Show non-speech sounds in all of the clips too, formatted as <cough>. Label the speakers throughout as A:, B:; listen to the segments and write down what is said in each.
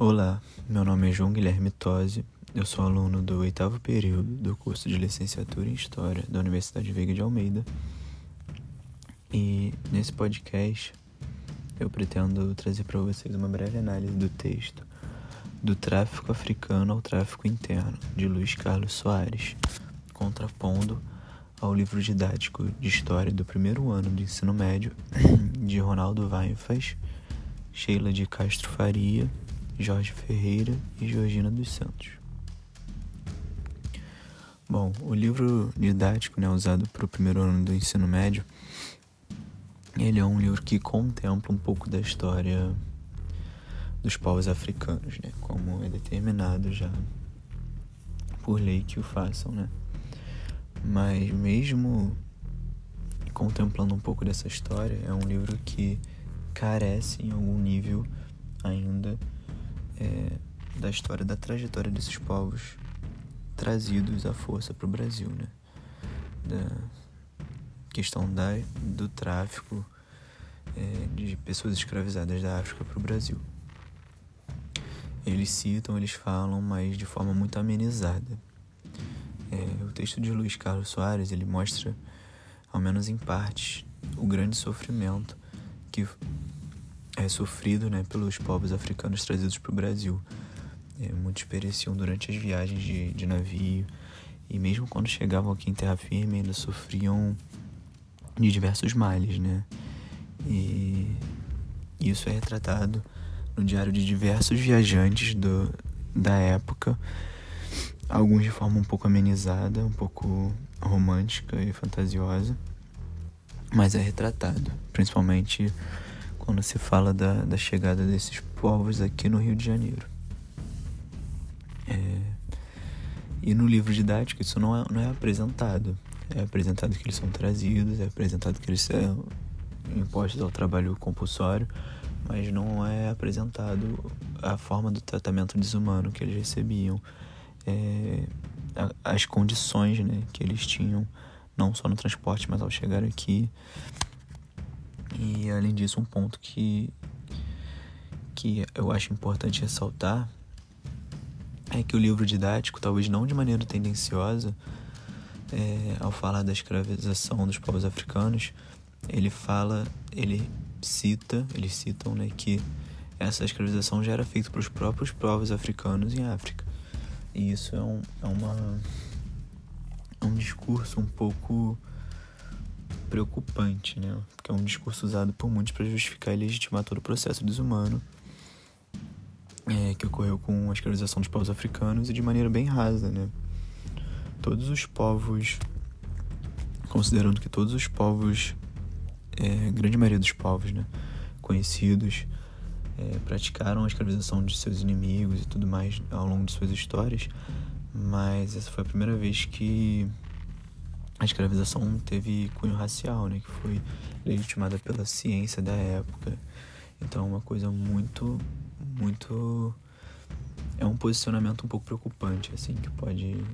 A: Olá, meu nome é João Guilherme Tosi, eu sou aluno do oitavo período do curso de licenciatura em História da Universidade Veiga de Almeida. E nesse podcast eu pretendo trazer para vocês uma breve análise do texto Do Tráfico Africano ao Tráfico Interno, de Luiz Carlos Soares, contrapondo ao livro didático de História do primeiro ano do ensino médio <coughs> de Ronaldo Weinfels, Sheila de Castro Faria, Jorge Ferreira e Georgina dos Santos. Bom, o livro didático né, usado para o primeiro ano do ensino médio, ele é um livro que contempla um pouco da história dos povos africanos, né, como é determinado já por lei que o façam, né. Mas mesmo contemplando um pouco dessa história, é um livro que carece em algum nível ainda é, da história da trajetória desses povos trazidos à força para o Brasil, né? Da questão da, do tráfico é, de pessoas escravizadas da África para o Brasil. Eles citam, eles falam, mas de forma muito amenizada. É, o texto de Luiz Carlos Soares ele mostra, ao menos em partes, o grande sofrimento que é sofrido né, pelos povos africanos trazidos para o Brasil. É, muitos pereciam durante as viagens de, de navio e mesmo quando chegavam aqui em terra firme ainda sofriam de diversos males, né? E isso é retratado no diário de diversos viajantes do, da época alguns de forma um pouco amenizada, um pouco romântica e fantasiosa, mas é retratado, principalmente quando se fala da, da chegada desses povos aqui no Rio de Janeiro. É, e no livro didático isso não é, não é apresentado. É apresentado que eles são trazidos, é apresentado que eles são impostos ao trabalho compulsório, mas não é apresentado a forma do tratamento desumano que eles recebiam é, as condições né, que eles tinham, não só no transporte, mas ao chegar aqui. E além disso, um ponto que, que eu acho importante ressaltar é que o livro didático, talvez não de maneira tendenciosa, é, ao falar da escravização dos povos africanos, ele fala, ele cita, eles citam né, que essa escravização já era feita para os próprios povos africanos em África. E isso é, um, é uma é um discurso um pouco preocupante, né? Porque é um discurso usado por muitos para justificar e legitimar todo o processo desumano é, que ocorreu com a escravização dos povos africanos e de maneira bem rasa, né? Todos os povos, considerando que todos os povos, é, grande maioria dos povos, né, conhecidos, é, praticaram a escravização de seus inimigos e tudo mais ao longo de suas histórias, mas essa foi a primeira vez que a escravização teve cunho racial, né, que foi legitimada pela ciência da época. Então, é uma coisa muito, muito é um posicionamento um pouco preocupante, assim, que pode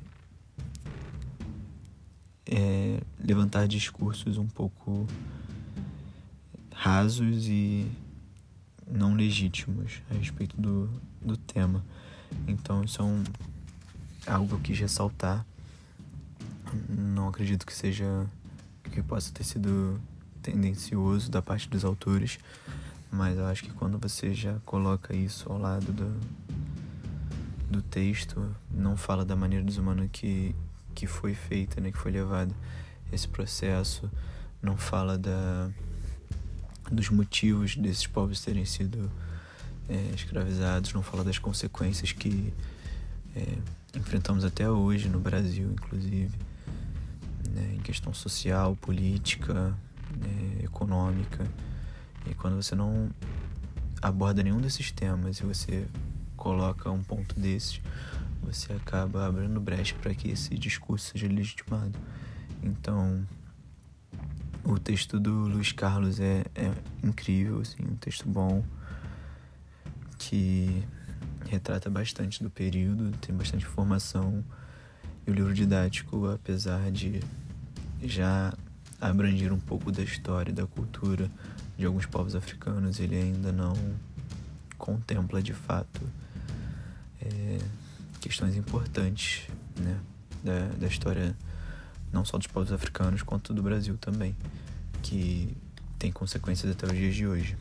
A: é, levantar discursos um pouco rasos e não legítimos a respeito do, do tema. Então isso é um, algo que eu quis ressaltar. Não acredito que seja que possa ter sido tendencioso da parte dos autores, mas eu acho que quando você já coloca isso ao lado do, do texto, não fala da maneira desumana que, que foi feita, né, que foi levado esse processo, não fala da dos motivos desses povos terem sido é, escravizados, não fala das consequências que é, enfrentamos até hoje no Brasil, inclusive, né, em questão social, política, é, econômica. E quando você não aborda nenhum desses temas e você coloca um ponto desses, você acaba abrindo brecha para que esse discurso seja legitimado. Então, o texto do Luiz Carlos é, é incrível, assim, um texto bom que retrata bastante do período, tem bastante informação. E o livro didático, apesar de já abranger um pouco da história e da cultura de alguns povos africanos, ele ainda não contempla de fato é, questões importantes né, da, da história não só dos povos africanos quanto do Brasil também, que tem consequências até os dias de hoje.